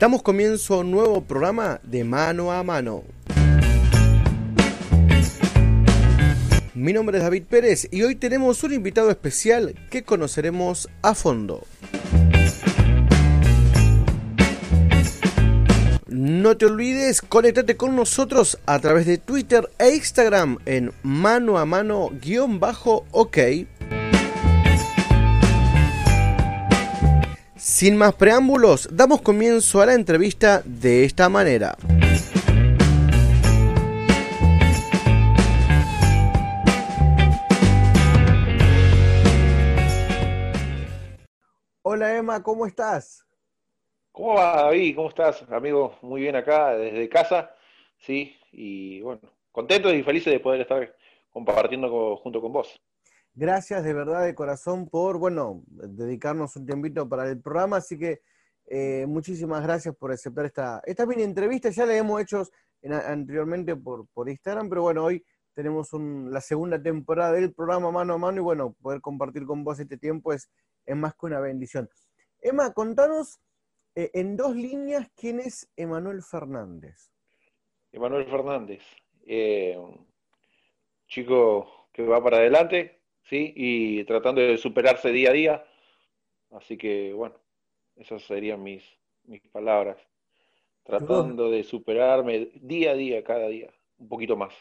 Damos comienzo a un nuevo programa de Mano a Mano. Mi nombre es David Pérez y hoy tenemos un invitado especial que conoceremos a fondo. No te olvides, conéctate con nosotros a través de Twitter e Instagram en mano a mano guion bajo ok Sin más preámbulos, damos comienzo a la entrevista de esta manera. Hola Emma, ¿cómo estás? ¿Cómo va David? ¿Cómo estás, amigo? Muy bien acá, desde casa, sí, y bueno, contentos y felices de poder estar compartiendo junto con vos. Gracias de verdad de corazón por, bueno, dedicarnos un tiempito para el programa, así que eh, muchísimas gracias por aceptar esta, esta mini entrevista. Ya la hemos hecho anteriormente por, por Instagram, pero bueno, hoy tenemos la segunda temporada del programa mano a mano y bueno, poder compartir con vos este tiempo es, es más que una bendición. Emma, contanos eh, en dos líneas quién es Emanuel Fernández. Emanuel Fernández, eh, chico que va para adelante, ¿sí? Y tratando de superarse día a día. Así que, bueno, esas serían mis, mis palabras. Tratando de superarme día a día, cada día, un poquito más.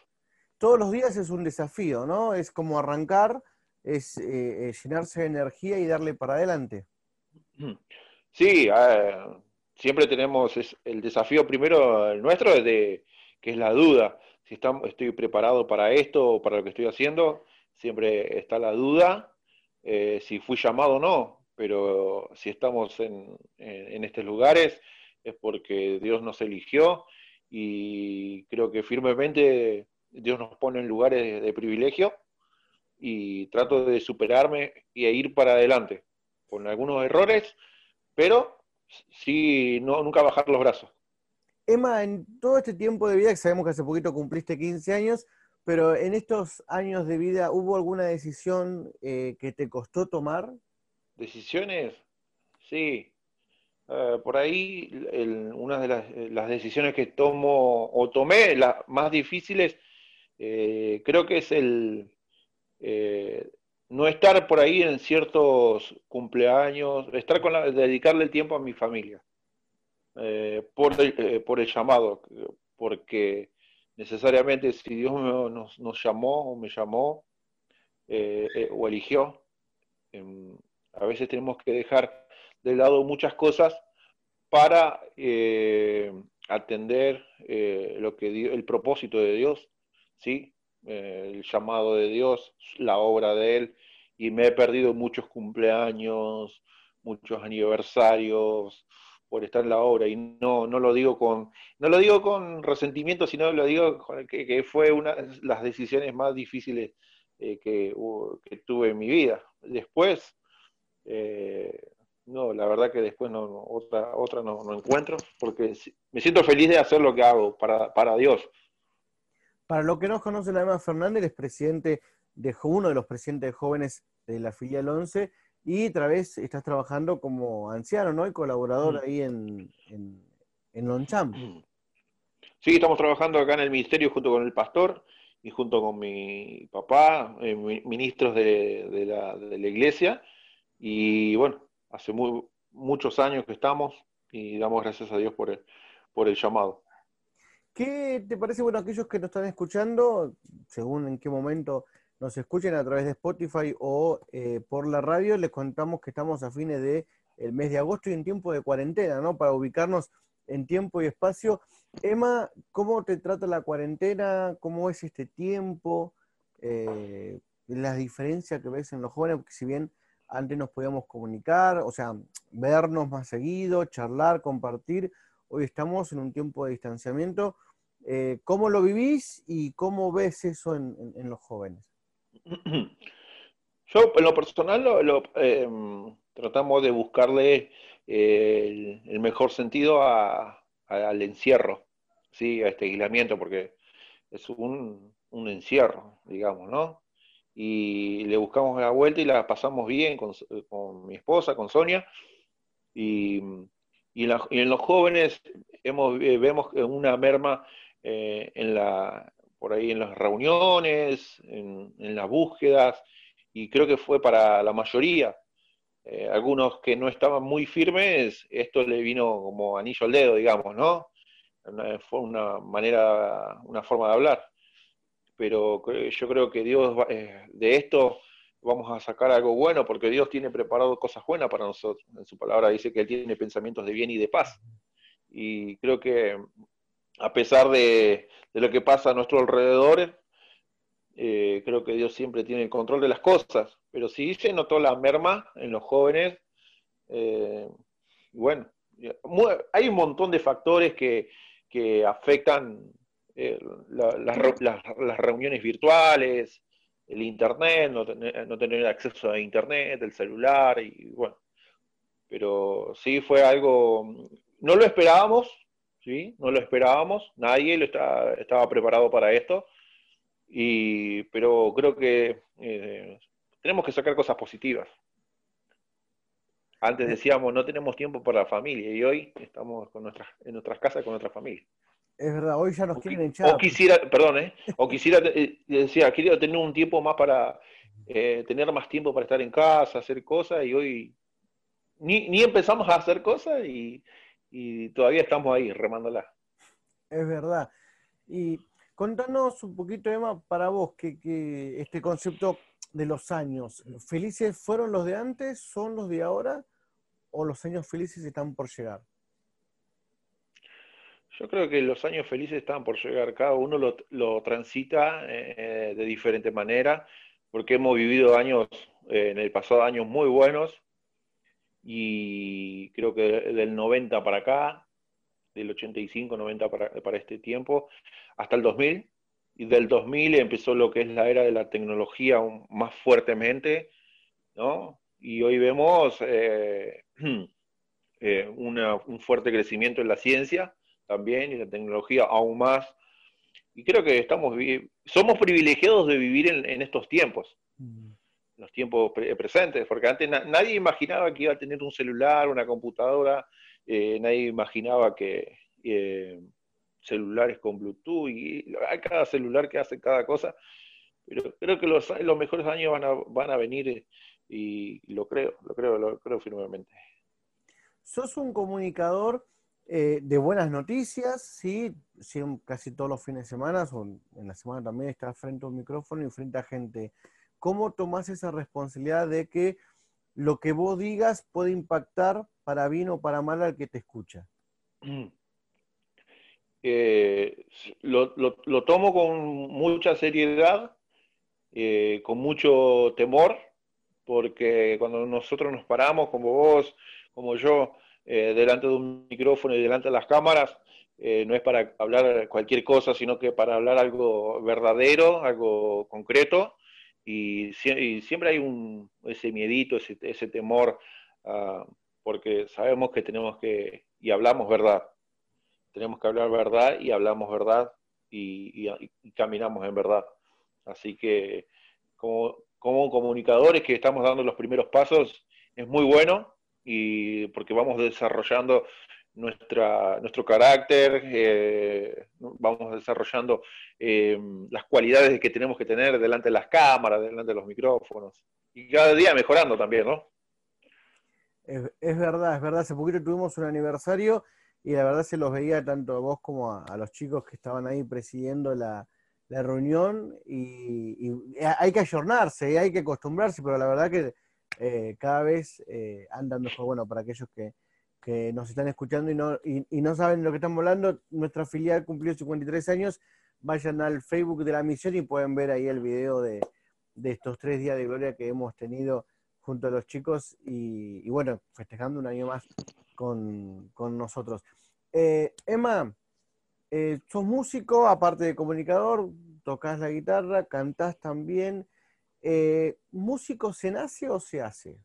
Todos los días es un desafío, ¿no? Es como arrancar, es eh, eh, llenarse de energía y darle para adelante. Sí, siempre tenemos el desafío primero el nuestro, de, que es la duda. Si estamos, estoy preparado para esto o para lo que estoy haciendo, siempre está la duda eh, si fui llamado o no, pero si estamos en, estos lugares es porque Dios nos eligió y creo que firmemente Dios nos pone en lugares de, privilegio y trato de superarme y ir para adelante, con algunos errores, pero sí, no, nunca bajar los brazos. Emma, en todo este tiempo de vida, que sabemos que hace poquito cumpliste 15 años, pero en estos años de vida, ¿hubo alguna decisión eh, que te costó tomar? Decisiones, sí. Eh, por ahí, una de las, decisiones que tomo o tomé, las más difíciles, eh, creo que es el no estar por ahí en ciertos cumpleaños, estar con la, dedicarle el tiempo a mi familia, por, por el llamado, porque necesariamente si Dios nos, llamó o me llamó eh, eh, o eligió, em, a veces tenemos que dejar de lado muchas cosas para eh, atender lo que el propósito de Dios, ¿sí? el llamado de Dios, la obra de Él, y me he perdido muchos cumpleaños, muchos aniversarios, por estar en la obra. Y no, no lo digo con no lo digo con resentimiento sino lo digo que, fue una de las decisiones más difíciles eh, que, tuve en mi vida. Después eh, no la verdad que después no, otra otra no, encuentro porque me siento feliz de hacer lo que hago para, para Dios. Para lo que no conocen a Fernández es presidente de uno de los presidentes jóvenes de la filial 11 y otra vez estás trabajando como anciano, ¿no? Y colaborador mm. ahí en, en, en Loncham. Mm. Sí, estamos trabajando acá en el ministerio junto con el pastor y junto con mi papá, eh, ministros de, la, de, la, iglesia. Y bueno, hace muchos años que estamos y damos gracias a Dios por el, por el llamado. ¿Qué te parece, bueno, aquellos que nos están escuchando, según en qué momento nos escuchen a través de Spotify o eh, por la radio, les contamos que estamos a fines del el mes de agosto y en tiempo de cuarentena, ¿no? Para ubicarnos en tiempo y espacio. Emma, ¿cómo te trata la cuarentena? ¿Cómo es este tiempo? Eh, las diferencias que ves en los jóvenes, porque si bien antes nos podíamos comunicar, o sea, vernos más seguido, charlar, compartir, hoy estamos en un tiempo de distanciamiento. Eh, ¿Cómo lo vivís y cómo ves eso en los jóvenes? Yo, en lo personal, lo, em, tratamos de buscarle eh, el, mejor sentido al encierro, ¿sí? a este aislamiento, porque es un, encierro, digamos, ¿no? Y le buscamos la vuelta y la pasamos bien con, mi esposa, con Sonia, y, Y en, los jóvenes eh, vemos una merma eh, en la, por ahí en las reuniones, en, las búsquedas, y creo que fue para la mayoría. Eh, algunos que no estaban muy firmes, esto le vino como anillo al dedo, digamos, ¿no? Fue una manera, una forma de hablar. Pero yo creo que Dios de esto vamos a sacar algo bueno, porque Dios tiene preparado cosas buenas para nosotros. En su palabra dice que Él tiene pensamientos de bien y de paz. Y creo que a pesar de, lo que pasa a nuestro alrededor, eh, creo que Dios siempre tiene el control de las cosas. Pero sí se notó la merma en los jóvenes. Eh, bueno, hay un montón de factores que, afectan eh, las reuniones virtuales, el internet, no tener, no tener acceso a internet, el celular, y bueno. Pero sí fue algo, no lo esperábamos, ¿sí? No lo esperábamos, nadie lo estaba preparado para esto, y, pero creo que eh, tenemos que sacar cosas positivas. Antes decíamos, no tenemos tiempo para la familia, y hoy estamos con nuestras, en nuestras casas con nuestra familia. Es verdad, hoy ya nos quieren echar. O quisiera, perdón, ¿eh? o quisiera, eh, decía, quería tener un tiempo más para, eh, tener más tiempo para estar en casa, hacer cosas, y hoy ni, ni empezamos a hacer cosas y, todavía estamos ahí remándola. Es verdad. Y contanos un poquito, Emma, para vos, que, que este concepto de los años, ¿felices fueron los de antes, son los de ahora, o los años felices están por llegar? Yo creo que los años felices están por llegar, cada uno lo, transita eh, de diferente manera, porque hemos vivido años, eh, en el pasado años muy buenos, y creo que del 90 para acá, del 85, 90 para, este tiempo, hasta el 2000, y del 2000 empezó lo que es la era de la tecnología más fuertemente, ¿no? Y hoy vemos eh, un fuerte crecimiento en la ciencia, también y la tecnología aún más. Y creo que estamos somos privilegiados de vivir en, estos tiempos, mm. Los tiempos presentes, porque antes nadie imaginaba que iba a tener un celular, una computadora, eh, nadie imaginaba que eh, celulares con Bluetooth, y hay cada celular que hace cada cosa, pero creo que los, los mejores años van a, van a venir y lo creo, lo creo, lo creo firmemente. Sos un comunicador eh, de buenas noticias, sí, sí, casi todos los fines de semana, o en la semana también estás frente a un micrófono y frente a gente. ¿Cómo tomás esa responsabilidad de que lo que vos digas puede impactar para bien o para mal al que te escucha? Eh, lo, tomo con mucha seriedad, eh, con mucho temor, porque cuando nosotros nos paramos, como vos, como yo, eh, delante de un micrófono y delante de las cámaras, eh, no es para hablar cualquier cosa, sino que para hablar algo verdadero, algo concreto, y, siempre hay un, ese miedito, ese, temor, ah, porque sabemos que tenemos que, y hablamos verdad, tenemos que hablar verdad y hablamos verdad y, caminamos en verdad. Así que como, como comunicadores que estamos dando los primeros pasos, es muy bueno y porque vamos desarrollando nuestra, nuestro carácter, eh, vamos desarrollando eh, las cualidades que tenemos que tener delante de las cámaras, delante de los micrófonos, y cada día mejorando también, ¿no? Es, verdad, es verdad, hace poquito tuvimos un aniversario y la verdad se los veía tanto a vos como a, los chicos que estaban ahí presidiendo la, reunión y, hay que ayornarse, hay que acostumbrarse, pero la verdad que eh, cada vez eh, andan mejor. Bueno, para aquellos que, nos están escuchando y no, y, no saben de lo que estamos hablando, nuestra filial cumplió 53 años. Vayan al Facebook de la misión y pueden ver ahí el video de, estos tres días de gloria que hemos tenido junto a los chicos y, bueno, festejando un año más con, nosotros. Eh, Emma, sos músico, aparte de comunicador, tocas la guitarra, cantás también. Eh, ¿Músico se nace o se hace?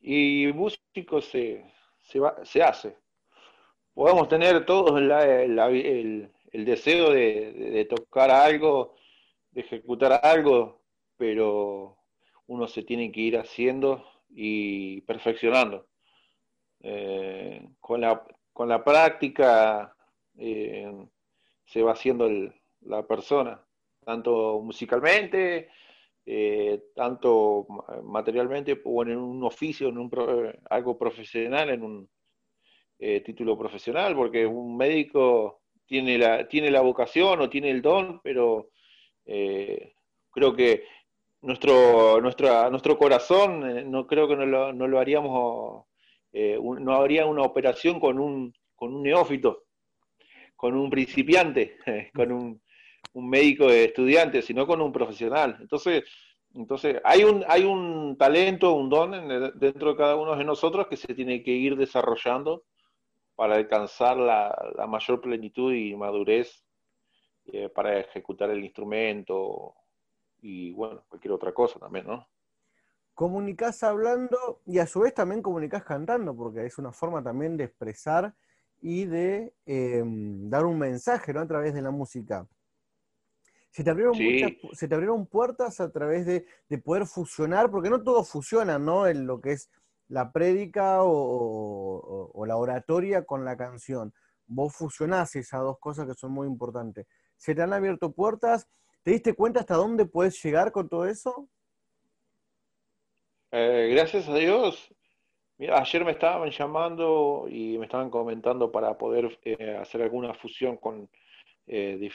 Y músico se, se, hace. Podemos tener todos el, deseo de, tocar algo, de ejecutar algo, pero uno se tiene que ir haciendo y perfeccionando. eh, con, la, con la práctica se va haciendo la persona, tanto musicalmente, tanto materialmente o en un oficio, en un algo profesional, en un título profesional, porque un médico tiene la, tiene la vocación o tiene el don, pero eh, creo que nuestro, nuestro, corazón, eh, no creo que no lo, no lo haríamos, eh, no habría una operación con un, con un neófito, con un principiante, con un, un médico estudiante, sino con un profesional. Entonces, entonces hay, un, hay un talento, un don dentro de cada uno de nosotros que se tiene que ir desarrollando para alcanzar la, mayor plenitud y madurez eh, para ejecutar el instrumento y bueno, cualquier otra cosa también, ¿no? Comunicás hablando y a su vez también comunicás cantando, porque es una forma también de expresar y de em, dar un mensaje ¿no? a través de la música. Se te, abrieron se te abrieron puertas a través de, de, poder fusionar, porque no todo fusiona, ¿no? En lo que es la prédica o, la oratoria con la canción. Vos fusionás esas dos cosas que son muy importantes. ¿Se te han abierto puertas? ¿Te diste cuenta hasta dónde puedes llegar con todo eso? Eh, gracias a Dios. Mira, ayer me estaban llamando y me estaban comentando para poder eh, hacer alguna fusión con, eh,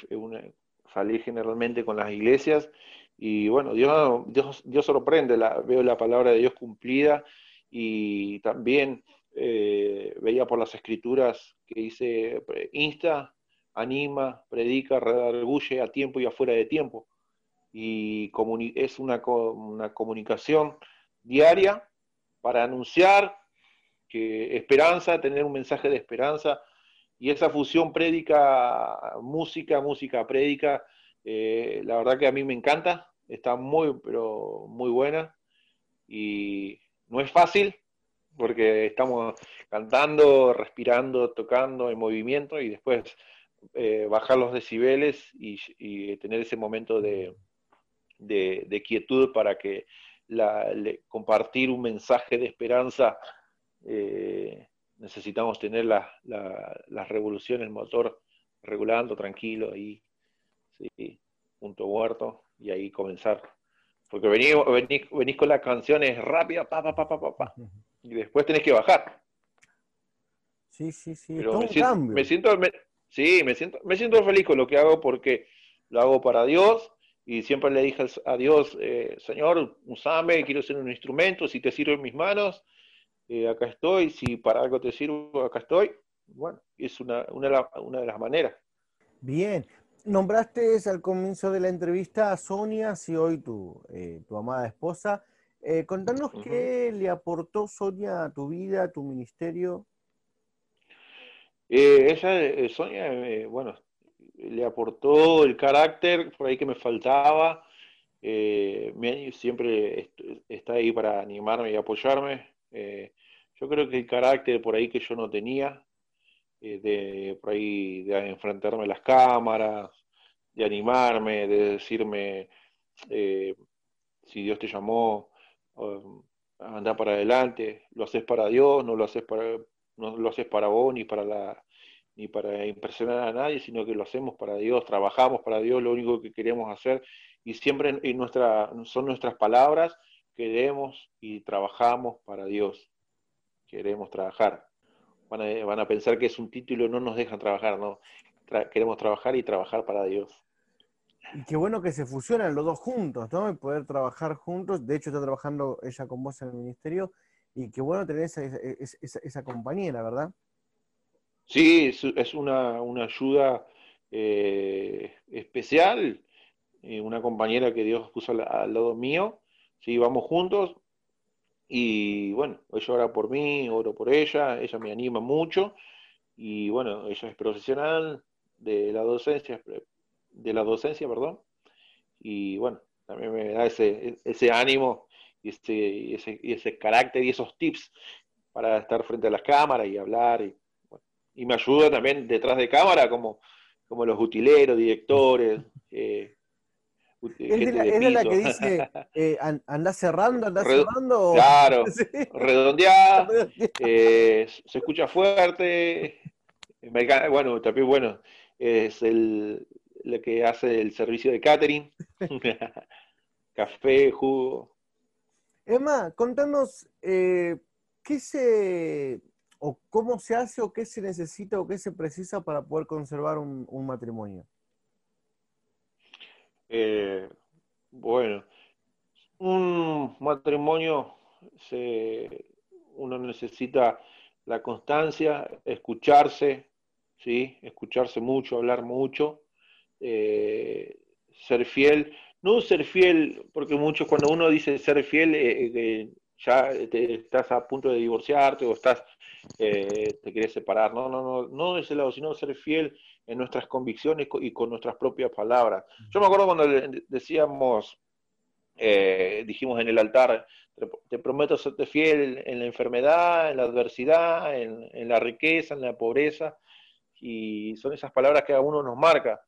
salir generalmente con las iglesias. Y bueno, Dios, Dios, Dios sorprende, veo la palabra de Dios cumplida y también eh, veía por las escrituras que dice, insta, anima, predica, redarguye a tiempo y afuera de tiempo. Y es una, una comunicación diaria para anunciar que esperanza, tener un mensaje de esperanza, y esa fusión prédica, música, música prédica, eh, la verdad que a mí me encanta, está muy, pero muy buena, y no es fácil porque estamos cantando, respirando, tocando en movimiento y después eh, bajar los decibeles y, tener ese momento de, quietud para que compartir un mensaje de esperanza. Eh, necesitamos tener las revoluciones, el motor regulando, tranquilo, ahí, sí, punto muerto, y ahí comenzar porque venís, venís, con las canciones rápidas, pa, pa, pa, pa, pa, y después tenés que bajar. Sí, sí, sí. Pero me, siento, me, siento, sí, me siento, me siento feliz con lo que hago porque lo hago para Dios y siempre le dije a Dios, eh, Señor, usame, quiero ser un instrumento, si te sirvo en mis manos, eh, acá estoy, si para algo te sirvo, acá estoy. Bueno, es una, una, una de las maneras. Bien, Nombraste al comienzo de la entrevista a Sonia, si hoy tu, eh, tu amada esposa. Eh, contanos qué le aportó Sonia a tu vida, a tu ministerio. Eh, ella, Sonia, bueno, le aportó el carácter por ahí que me faltaba. siempre está ahí para animarme y apoyarme. Yo creo que el carácter por ahí que yo no tenía, de por ahí de enfrentarme a las cámaras, de animarme, de decirme eh, si Dios te llamó, anda para adelante, lo haces para Dios, no lo haces para, no lo haces para vos ni para la ni para impresionar a nadie, sino que lo hacemos para Dios, trabajamos para Dios, lo único que queremos hacer, y siempre en nuestra, son nuestras palabras, queremos y trabajamos para Dios, queremos trabajar. Van a, van a pensar que es un título, no nos dejan trabajar, no, queremos trabajar y trabajar para Dios. Y qué bueno que se fusionan los dos juntos, ¿no? Y poder trabajar juntos. De hecho, está trabajando ella con vos en el ministerio. Y qué bueno tener esa, esa, compañera, ¿verdad? Sí, es una, ayuda eh, especial. Eh, una compañera que Dios puso al, lado mío. Sí, vamos juntos. Y bueno, ella ora por mí, oro por ella. Ella me anima mucho. Y bueno, ella es profesional de la docencia, de la docencia, perdón. Y bueno, también me da ese, ese ánimo y ese, ese, ese carácter y esos tips para estar frente a las cámaras y hablar. Y, y me ayuda también detrás de cámara, como, como los utileros, directores, eh, ¿Es de, la, que dice, eh, anda cerrando, anda cerrando? Claro, redondeada, eh, se escucha fuerte. Bueno, también bueno, es el, lo que hace el servicio de catering. Café, jugo. Emma, contanos, eh, ¿qué se, o cómo se hace, o qué se necesita, o qué se precisa para poder conservar un, matrimonio? Eh, bueno, un matrimonio se, uno necesita la constancia, escucharse, ¿sí? escucharse mucho, hablar mucho, eh, ser fiel no ser fiel, porque muchos cuando uno dice ser fiel, eh, eh ya estás a punto de divorciarte o estás, eh, te quieres separar. No, no, no, no de ese lado, sino ser fiel en nuestras convicciones y con nuestras propias palabras. Yo me acuerdo cuando decíamos, eh, dijimos en el altar, te prometo serte fiel en la enfermedad, en la adversidad, en, en la riqueza, en la pobreza, y son esas palabras que a uno nos marca.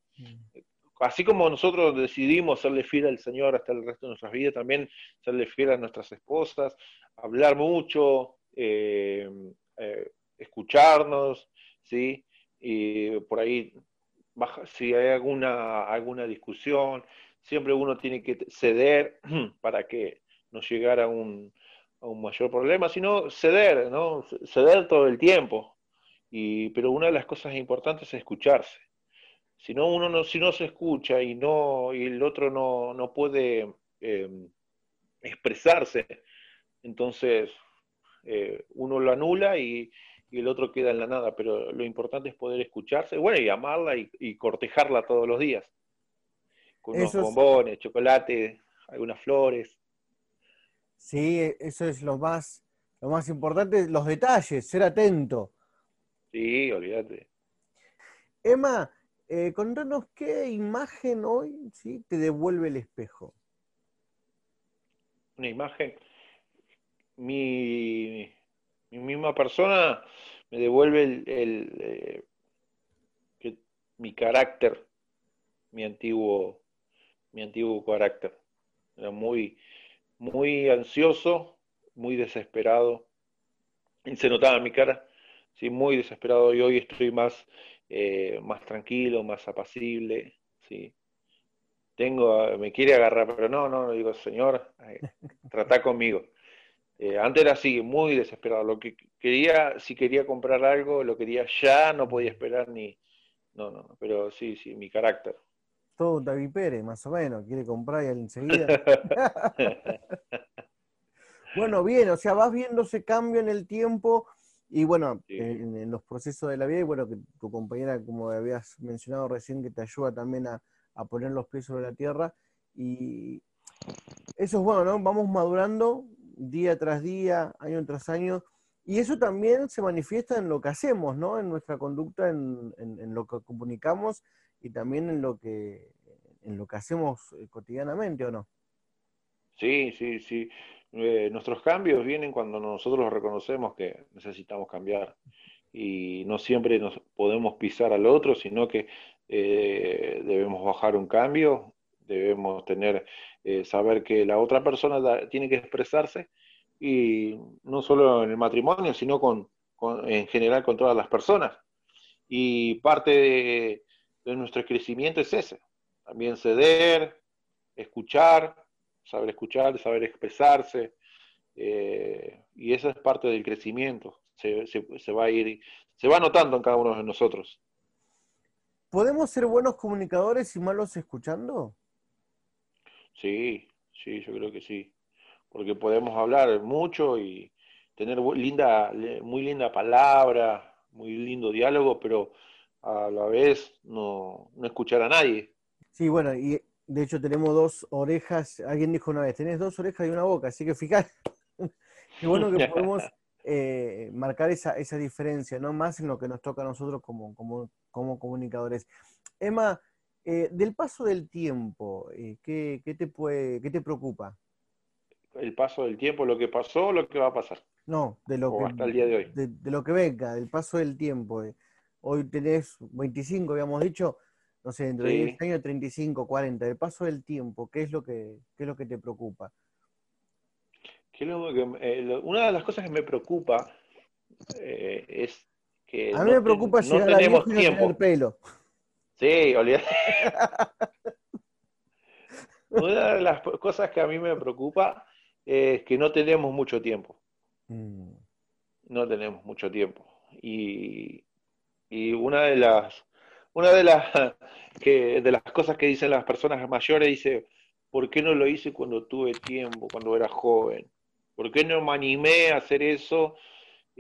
Así como nosotros decidimos serle fiel al Señor hasta el resto de nuestras vidas, también serle fiel a nuestras esposas, hablar mucho, eh, eh, escucharnos, ¿sí? Y por ahí, si hay alguna, alguna discusión, siempre uno tiene que ceder para que no llegara a un, a un mayor problema, sino ceder, ¿no? Ceder todo el tiempo. Y, pero una de las cosas importantes es escucharse si no uno no, si no se escucha y no, y el otro no, puede em, expresarse, entonces eh, uno lo anula y, el otro queda en la nada. Pero lo importante es poder escucharse, bueno, y amarla y, cortejarla todos los días. Con unos bombones, chocolate, algunas flores. Sí, eso es lo más, lo más importante, los detalles, ser atento. Sí, olvídate. Emma, eh, contanos qué imagen hoy ¿sí? te devuelve el espejo. Una imagen. Mi, misma persona me devuelve el, eh, mi carácter, mi antiguo, mi antiguo carácter. Era muy, muy ansioso, muy desesperado. Y se notaba en mi cara, sí, muy desesperado. Y hoy estoy más eh, más tranquilo, más apacible, ¿sí? Tengo, me quiere agarrar, pero no, no, digo, señor, eh, trata conmigo. Eh, antes era así, muy desesperado. Lo que quería, si quería comprar algo, lo quería ya, no podía esperar ni. No, no, pero sí, sí, mi carácter. Todo David Pérez, más o menos, quiere comprar y enseguida. bueno, bien, o sea, vas viendo ese cambio en el tiempo y bueno, en, los procesos de la vida, y bueno, que tu compañera, como habías mencionado recién, que te ayuda también a, poner los pies sobre la tierra. Y eso es bueno, ¿no? Vamos madurando día tras día, año tras año. Y eso también se manifiesta en lo que hacemos, ¿no? En nuestra conducta, en, en, lo que comunicamos y también en lo que, en lo que hacemos eh, cotidianamente, ¿o no? Sí, sí, sí. Eh, nuestros cambios vienen cuando nosotros reconocemos que necesitamos cambiar y no siempre nos podemos pisar al otro, sino que eh, debemos bajar un cambio, debemos tener, eh, saber que la otra persona tiene que expresarse y no solo en el matrimonio, sino con, en general con todas las personas. Y parte de, nuestro crecimiento es ese, también ceder, escuchar, saber escuchar, saber expresarse, eh, y esa es parte del crecimiento, se, se, va a ir, se va notando en cada uno de nosotros. ¿Podemos ser buenos comunicadores y malos escuchando? Sí, sí, yo creo que sí, porque podemos hablar mucho y tener linda, muy linda palabra, muy lindo diálogo, pero a la vez no, no escuchar a nadie. Sí, bueno, y de hecho, tenemos dos orejas. Alguien dijo una vez, tenés dos orejas y una boca, así que fíjate. Qué bueno que podemos eh, marcar esa, esa diferencia, ¿no? Más en lo que nos toca a nosotros como, como, como comunicadores. Emma, eh, del paso del tiempo, eh, ¿qué, te puede, ¿qué te preocupa? El paso del tiempo, lo que pasó o lo que va a pasar. No, de lo que, hasta el día de hoy. De, de, lo que venga, del paso del tiempo. Hoy tenés 25, habíamos dicho, no sé, dentro de 10 años, 35, 40, el paso del tiempo, ¿qué es lo que, qué es lo que te preocupa? Eh, una de las cosas que me preocupa eh, es que a mí me preocupa no tenemos tiempo. el pelo. Sí, olvídate. una de las cosas que a mí me preocupa es que no tenemos mucho tiempo. Mm. No tenemos mucho tiempo. Y, y una de las una de las que de las cosas que dicen las personas mayores dice, ¿por qué no lo hice cuando tuve tiempo, cuando era joven? ¿Por qué no me animé a hacer eso?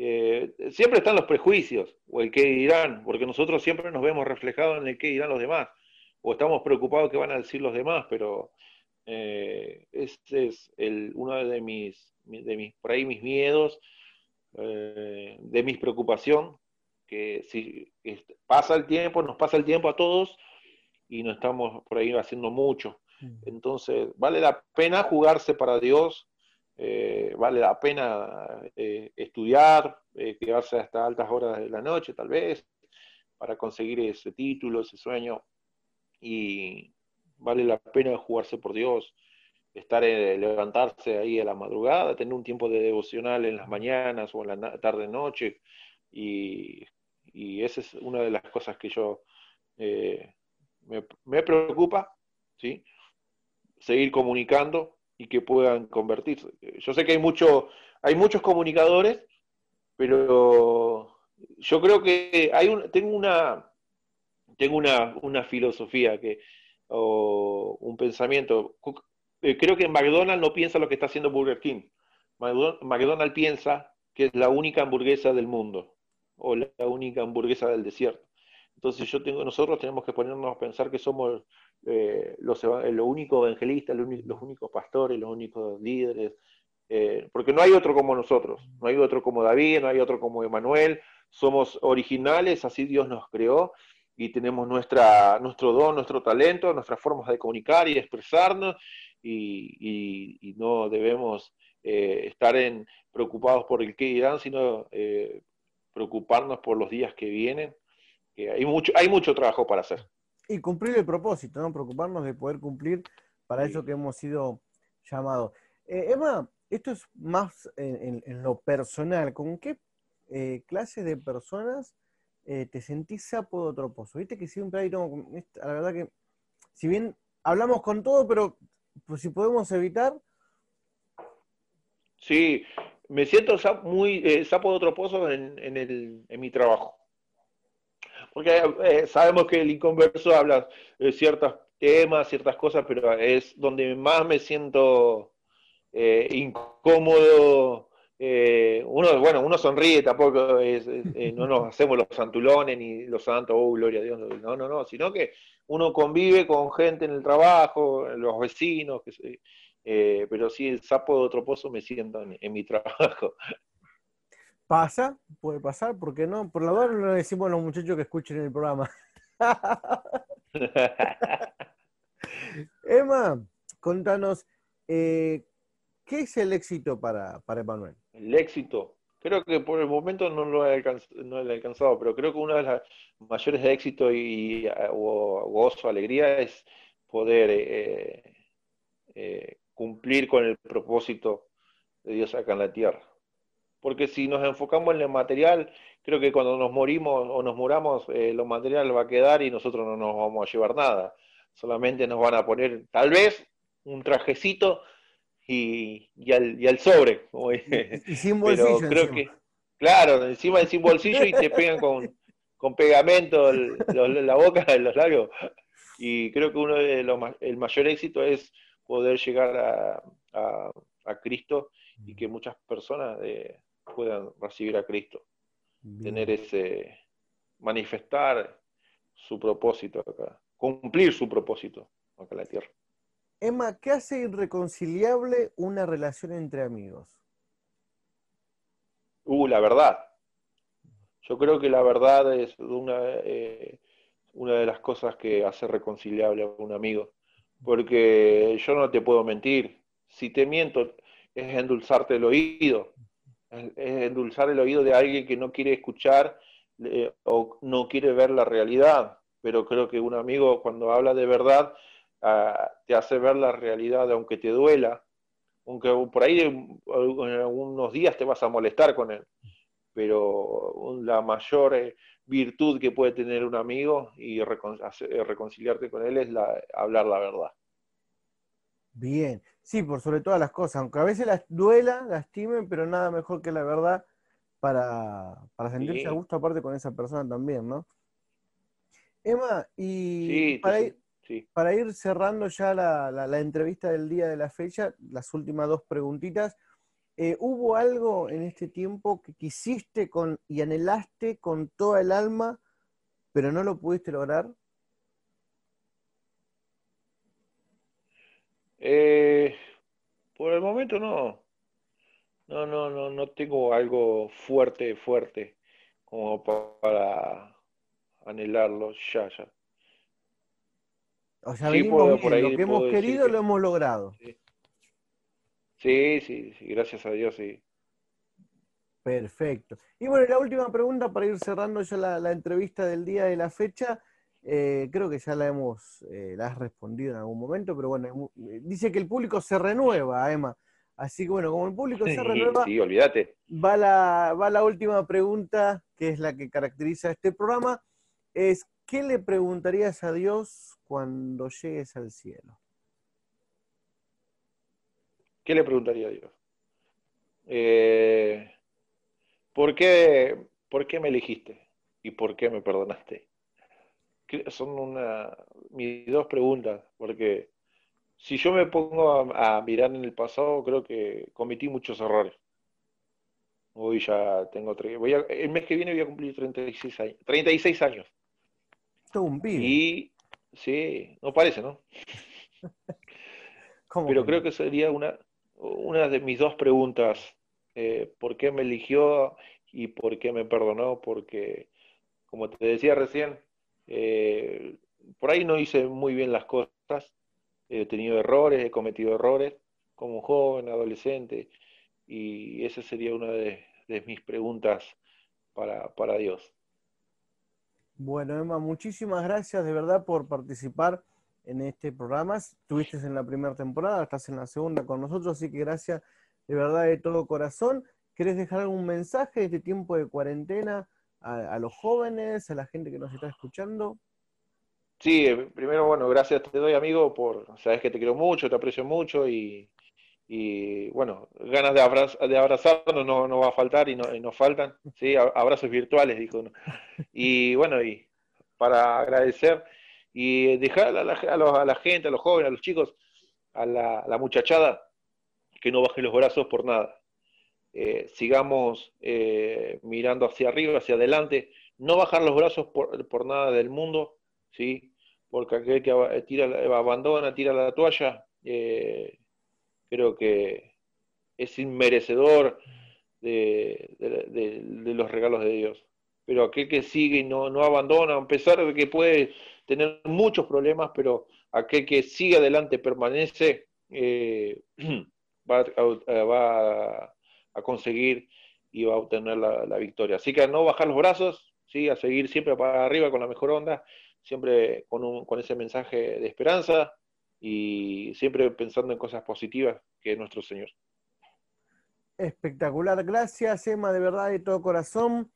Eh, siempre están los prejuicios o el qué dirán, porque nosotros siempre nos vemos reflejados en el qué dirán los demás, o estamos preocupados qué van a decir los demás, pero eh, ese es el, uno de mis, de mis, por ahí mis miedos, eh, de mis preocupación, que si pasa el tiempo, nos pasa el tiempo a todos y no estamos por ahí haciendo mucho. Entonces, vale la pena jugarse para Dios, eh, vale la pena eh, estudiar, eh, quedarse hasta altas horas de la noche tal vez, para conseguir ese título, ese sueño, y vale la pena jugarse por Dios, estar levantarse ahí a la madrugada, tener un tiempo de devocional en las mañanas o en la tarde noche, y, y esa es una de las cosas que yo me, me preocupa, ¿sí? seguir comunicando, y que puedan convertirse. Yo sé que hay, mucho, hay muchos comunicadores, pero yo creo que hay un, tengo una tengo una, una filosofía que, o un pensamiento. Eh, creo que McDonald's no piensa lo que está haciendo Burger King. McDonald's piensa que es la única hamburguesa del mundo o la única hamburguesa del desierto. Entonces yo tengo, nosotros tenemos que ponernos a pensar que somos eh, los, los únicos evangelistas, los, únicos pastores, los únicos líderes, eh, porque no hay otro como nosotros, no hay otro como David, no hay otro como Emanuel, somos originales, así Dios nos creó y tenemos nuestra, nuestro don, nuestro talento, nuestras formas de comunicar y expresarnos y, no debemos eh, estar en, preocupados por el qué dirán, sino preocuparnos por los días que vienen hay mucho, hay mucho trabajo para hacer. Y cumplir el propósito, ¿no? Preocuparnos de poder cumplir para eso que hemos sido llamados. Eh, Emma, esto es más en, lo personal. ¿Con qué eh, clase de personas eh, te sentís sapo de troposo? Viste que siempre hay, no, la verdad que, si bien hablamos con todo, pero pues, si podemos evitar. Sí, me siento muy sapo de otro pozo en, en mi trabajo porque eh, sabemos que el inconverso habla de ciertos temas, ciertas cosas, pero es donde más me siento eh, incómodo. Eh, uno, bueno, uno sonríe, tampoco es, no nos hacemos los santulones ni los santos, oh, gloria a Dios, no, no, no, sino que uno convive con gente en el trabajo, los vecinos, que, pero sí, el sapo de otro pozo me siento en mi trabajo. Pasa, puede pasar, ¿por qué no? Por la verdad no le decimos a los muchachos que escuchen el programa. Emma, contanos, eh, ¿qué es el éxito para, para Emanuel? El éxito. Creo que por el momento no lo he alcanzado, pero creo que uno de los mayores éxitos y, o, gozo, alegría es poder eh, eh, cumplir con el propósito de Dios acá en la tierra porque si nos enfocamos en el material, creo que cuando nos morimos o nos muramos, eh, lo material va a quedar y nosotros no nos vamos a llevar nada. Solamente nos van a poner, tal vez, un trajecito y, y, al, sobre. y, sin bolsillo. Pero creo que, claro, encima sin bolsillo y te pegan con, con pegamento la boca, los labios. Y creo que uno de los el mayor éxito es poder llegar a, a, Cristo y que muchas personas eh, puedan recibir a Cristo, tener ese, manifestar su propósito acá, cumplir su propósito acá en la tierra. Emma, ¿qué hace irreconciliable una relación entre amigos? Uh, la verdad. Yo creo que la verdad es una, eh, una de las cosas que hace reconciliable a un amigo. Porque yo no te puedo mentir. Si te miento, es endulzarte el oído es endulzar el oído de alguien que no quiere escuchar eh, o no quiere ver la realidad. pero creo que un amigo cuando habla de verdad ah, te hace ver la realidad, aunque te duela, aunque por ahí en algunos días te vas a molestar con él, pero la mayor eh, virtud que puede tener un amigo y reconciliarte con él es la, hablar la verdad. Bien, sí, por sobre todas las cosas, aunque a veces las duela, lastimen, pero nada mejor que la verdad para, sentirse a gusto aparte con esa persona también, ¿no? Emma, y para, ir, para, ir, cerrando ya la, entrevista del día de la fecha, las últimas dos preguntitas, eh, ¿hubo algo en este tiempo que quisiste con, y anhelaste con toda el alma, pero no lo pudiste lograr? Eh, por el momento no. No, no, no, no tengo algo fuerte, fuerte como para anhelarlo ya, ya. O sea, venimos por, lo que hemos querido lo hemos logrado. Sí. sí, sí, gracias a Dios, sí. Perfecto. Y bueno, la última pregunta para ir cerrando ya la, entrevista del día de la fecha. Eh, creo que ya la hemos eh, la has respondido en algún momento, pero bueno, dice que el público se renueva, Emma. Así que bueno, como el público se renueva, sí, olvídate. Va, la, va la última pregunta, que es la que caracteriza este programa, es ¿qué le preguntarías a Dios cuando llegues al cielo? ¿Qué le preguntaría a Dios? Eh, ¿por, qué, ¿Por qué me elegiste? ¿Y por qué me perdonaste? Son una, mis dos preguntas, porque si yo me pongo a, mirar en el pasado, creo que cometí muchos errores. Hoy ya tengo voy el mes que viene voy a cumplir 36 años. 36 años. un Y sí, no parece, ¿no? Pero creo que sería una, una de mis dos preguntas. Eh, ¿Por qué me eligió y por qué me perdonó? Porque, como te decía recién, eh, por ahí no hice muy bien las cosas he tenido errores, he cometido errores como joven, adolescente, y esa sería una de, mis preguntas para, para, Dios. Bueno, Emma, muchísimas gracias de verdad por participar en este programa. Estuviste en la primera temporada, estás en la segunda con nosotros, así que gracias de verdad de todo corazón. ¿Querés dejar algún mensaje de este tiempo de cuarentena a los jóvenes, a la gente que nos está escuchando? Sí, eh, primero, bueno, gracias te doy, amigo, por, sabes que te quiero mucho, te aprecio mucho y, bueno, ganas de, de abrazarnos no, no, va a faltar y, no, nos faltan, ¿sí? Abrazos virtuales, dijo uno. Y bueno, y para agradecer y dejar a la, a, la gente, a los jóvenes, a los chicos, a la, muchachada, que no bajen los brazos por nada. Eh, sigamos eh, mirando hacia arriba, hacia adelante, no bajar los brazos por, por nada del mundo, ¿sí? Porque aquel que tira, abandona, tira la toalla, eh, creo que es inmerecedor de, los regalos de Dios. Pero aquel que sigue y no, no abandona, a pesar de que puede tener muchos problemas, pero aquel que sigue adelante, permanece, eh, va, va, a conseguir y va a obtener la, victoria. Así que a no bajar los brazos, ¿sí? a seguir siempre para arriba con la mejor onda siempre con, con ese mensaje de esperanza y siempre pensando en cosas positivas que es nuestro Señor. Espectacular, gracias Emma, de verdad, de todo corazón.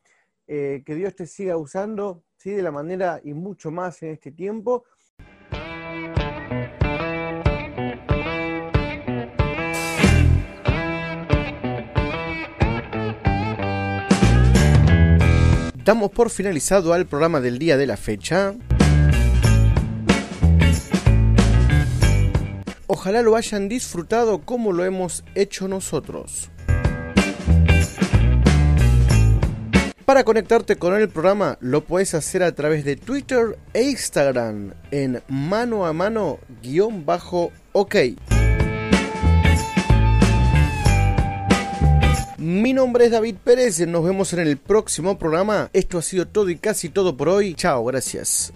Eh, que Dios te siga usando, ¿sí? de la manera y mucho más en este tiempo. Damos por finalizado al programa del día de la fecha. Ojalá lo hayan disfrutado como lo hemos hecho nosotros. Para conectarte con el programa lo puedes hacer a través de Twitter e Instagram en mano a mano guion bajo ok. Mi nombre es David Pérez, nos vemos en el próximo programa. Esto ha sido todo y casi todo por hoy. Chao, gracias.